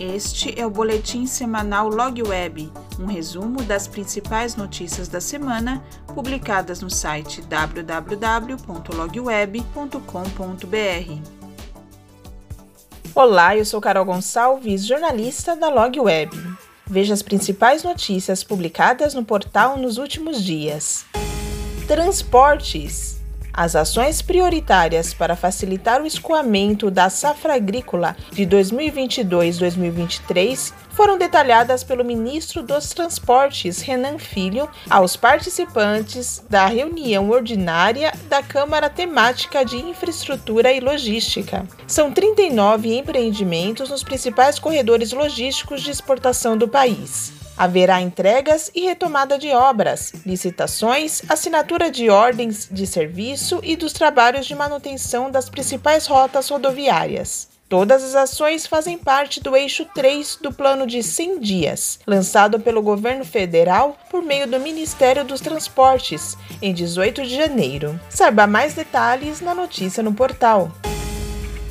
Este é o boletim semanal Log Web, um resumo das principais notícias da semana publicadas no site www.logweb.com.br. Olá, eu sou Carol Gonçalves, jornalista da Log Web. Veja as principais notícias publicadas no portal nos últimos dias. Transportes. As ações prioritárias para facilitar o escoamento da safra agrícola de 2022-2023 foram detalhadas pelo ministro dos Transportes, Renan Filho, aos participantes da reunião ordinária da Câmara Temática de Infraestrutura e Logística. São 39 empreendimentos nos principais corredores logísticos de exportação do país. Haverá entregas e retomada de obras, licitações, assinatura de ordens de serviço e dos trabalhos de manutenção das principais rotas rodoviárias. Todas as ações fazem parte do eixo 3 do Plano de 100 Dias, lançado pelo governo federal por meio do Ministério dos Transportes, em 18 de janeiro. Saiba mais detalhes na notícia no portal.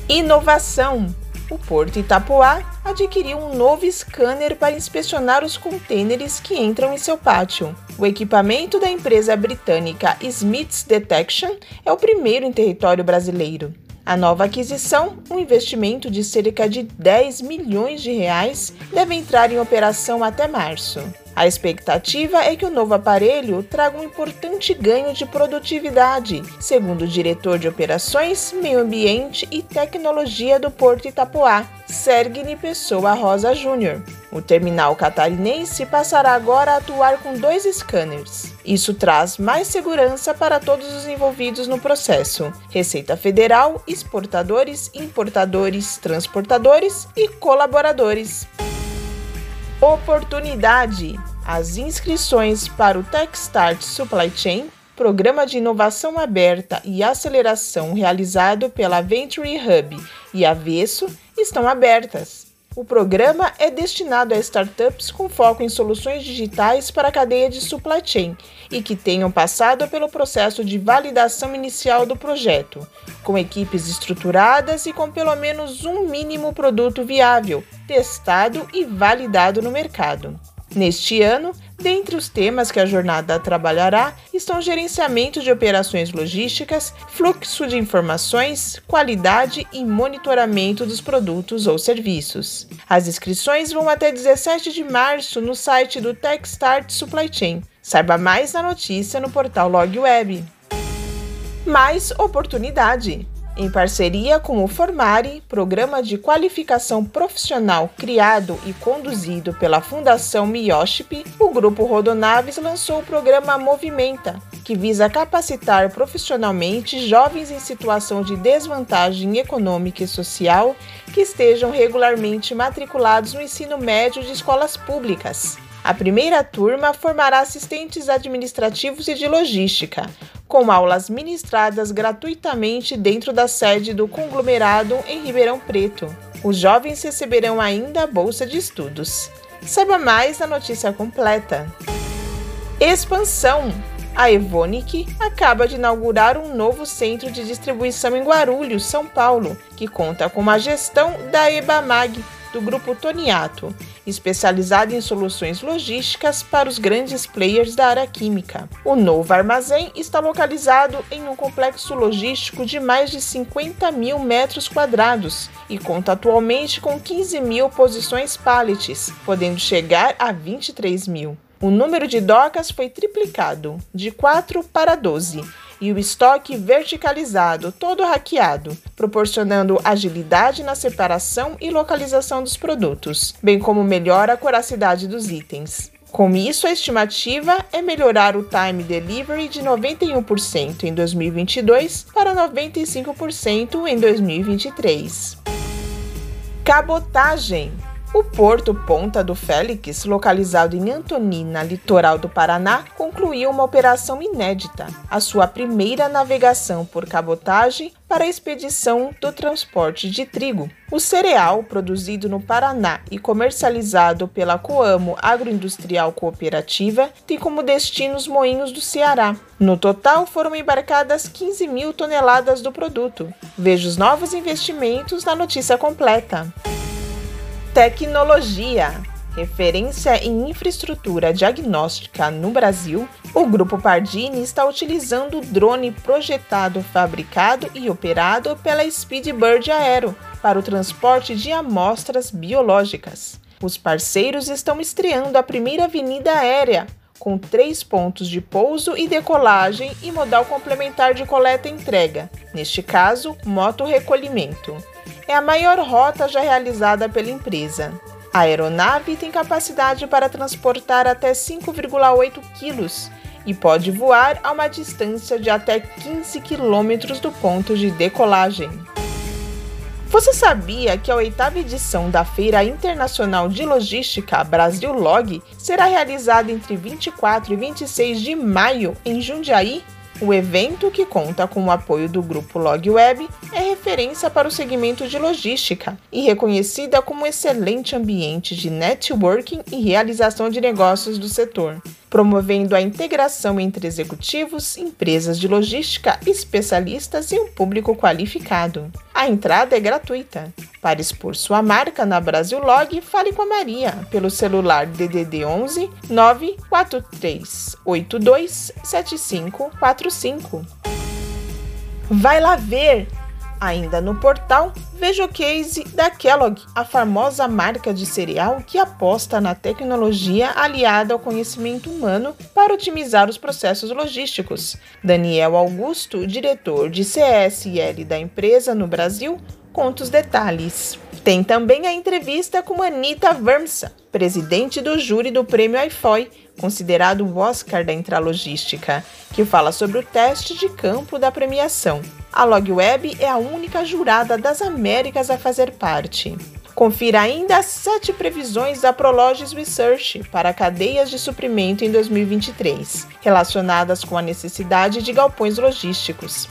Inovação o Porto Itapoá adquiriu um novo scanner para inspecionar os contêineres que entram em seu pátio. O equipamento da empresa britânica Smiths Detection é o primeiro em território brasileiro. A nova aquisição, um investimento de cerca de 10 milhões de reais, deve entrar em operação até março. A expectativa é que o novo aparelho traga um importante ganho de produtividade, segundo o diretor de Operações, Meio Ambiente e Tecnologia do Porto Itapoá, Sergini Pessoa Rosa Júnior. O terminal catarinense passará agora a atuar com dois scanners. Isso traz mais segurança para todos os envolvidos no processo: Receita Federal, exportadores, importadores, transportadores e colaboradores. Oportunidade. As inscrições para o Techstart Supply Chain, programa de inovação aberta e aceleração realizado pela Venture Hub e Avesso, estão abertas. O programa é destinado a startups com foco em soluções digitais para a cadeia de supply chain e que tenham passado pelo processo de validação inicial do projeto, com equipes estruturadas e com pelo menos um mínimo produto viável, testado e validado no mercado. Neste ano, dentre os temas que a jornada trabalhará estão gerenciamento de operações logísticas, fluxo de informações, qualidade e monitoramento dos produtos ou serviços. As inscrições vão até 17 de março no site do Techstart Supply Chain. Saiba mais na notícia no portal LogWeb. Mais oportunidade. Em parceria com o Formare, programa de qualificação profissional criado e conduzido pela Fundação Mioship, o Grupo Rodonaves lançou o programa Movimenta, que visa capacitar profissionalmente jovens em situação de desvantagem econômica e social que estejam regularmente matriculados no ensino médio de escolas públicas. A primeira turma formará assistentes administrativos e de logística, com aulas ministradas gratuitamente dentro da sede do conglomerado em Ribeirão Preto. Os jovens receberão ainda a bolsa de estudos. Saiba mais na notícia completa. Expansão. A Evonik acaba de inaugurar um novo centro de distribuição em Guarulhos, São Paulo, que conta com a gestão da EBAMAG, do grupo Toniato, especializado em soluções logísticas para os grandes players da área química. O novo armazém está localizado em um complexo logístico de mais de 50 mil metros quadrados e conta atualmente com 15 mil posições pallets, podendo chegar a 23 mil. O número de docas foi triplicado, de 4 para 12 e o estoque verticalizado, todo hackeado, proporcionando agilidade na separação e localização dos produtos, bem como melhora a coracidade dos itens. Com isso, a estimativa é melhorar o time delivery de 91% em 2022 para 95% em 2023. Cabotagem o porto Ponta do Félix, localizado em Antonina, litoral do Paraná, concluiu uma operação inédita, a sua primeira navegação por cabotagem para a expedição do transporte de trigo. O cereal, produzido no Paraná e comercializado pela Coamo Agroindustrial Cooperativa, tem como destino os moinhos do Ceará. No total, foram embarcadas 15 mil toneladas do produto. Veja os novos investimentos na notícia completa. Tecnologia. Referência em infraestrutura diagnóstica no Brasil, o Grupo Pardini está utilizando o drone projetado, fabricado e operado pela Speedbird Aero para o transporte de amostras biológicas. Os parceiros estão estreando a primeira avenida aérea, com três pontos de pouso e decolagem e modal complementar de coleta e entrega, neste caso, moto recolhimento. É a maior rota já realizada pela empresa. A aeronave tem capacidade para transportar até 5,8 quilos e pode voar a uma distância de até 15 quilômetros do ponto de decolagem. Você sabia que a oitava edição da Feira Internacional de Logística Brasil Log será realizada entre 24 e 26 de maio em Jundiaí? O evento, que conta com o apoio do grupo LogWeb, é referência para o segmento de logística e reconhecida como excelente ambiente de networking e realização de negócios do setor promovendo a integração entre executivos, empresas de logística, especialistas e um público qualificado. A entrada é gratuita. Para expor sua marca na Brasil Log, fale com a Maria pelo celular DDD 11 943 82 7545. Vai lá ver! Ainda no portal, veja o case da Kellogg, a famosa marca de cereal que aposta na tecnologia aliada ao conhecimento humano para otimizar os processos logísticos. Daniel Augusto, diretor de CSL da empresa no Brasil, conta os detalhes. Tem também a entrevista com Anita Vermsa, presidente do júri do prêmio IFOI, considerado o Oscar da intralogística, que fala sobre o teste de campo da premiação. A LogWeb é a única jurada das Américas a fazer parte. Confira ainda as sete previsões da Prologis Research para cadeias de suprimento em 2023, relacionadas com a necessidade de galpões logísticos.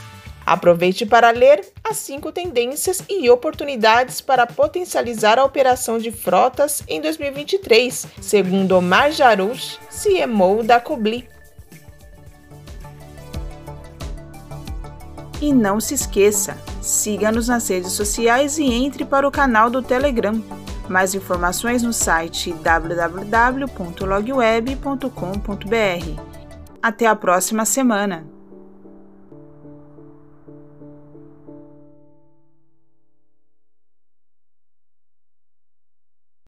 Aproveite para ler as cinco tendências e oportunidades para potencializar a operação de frotas em 2023, segundo Omar Jarouche, CMO da Cobli. E não se esqueça, siga-nos nas redes sociais e entre para o canal do Telegram. Mais informações no site www.logweb.com.br. Até a próxima semana!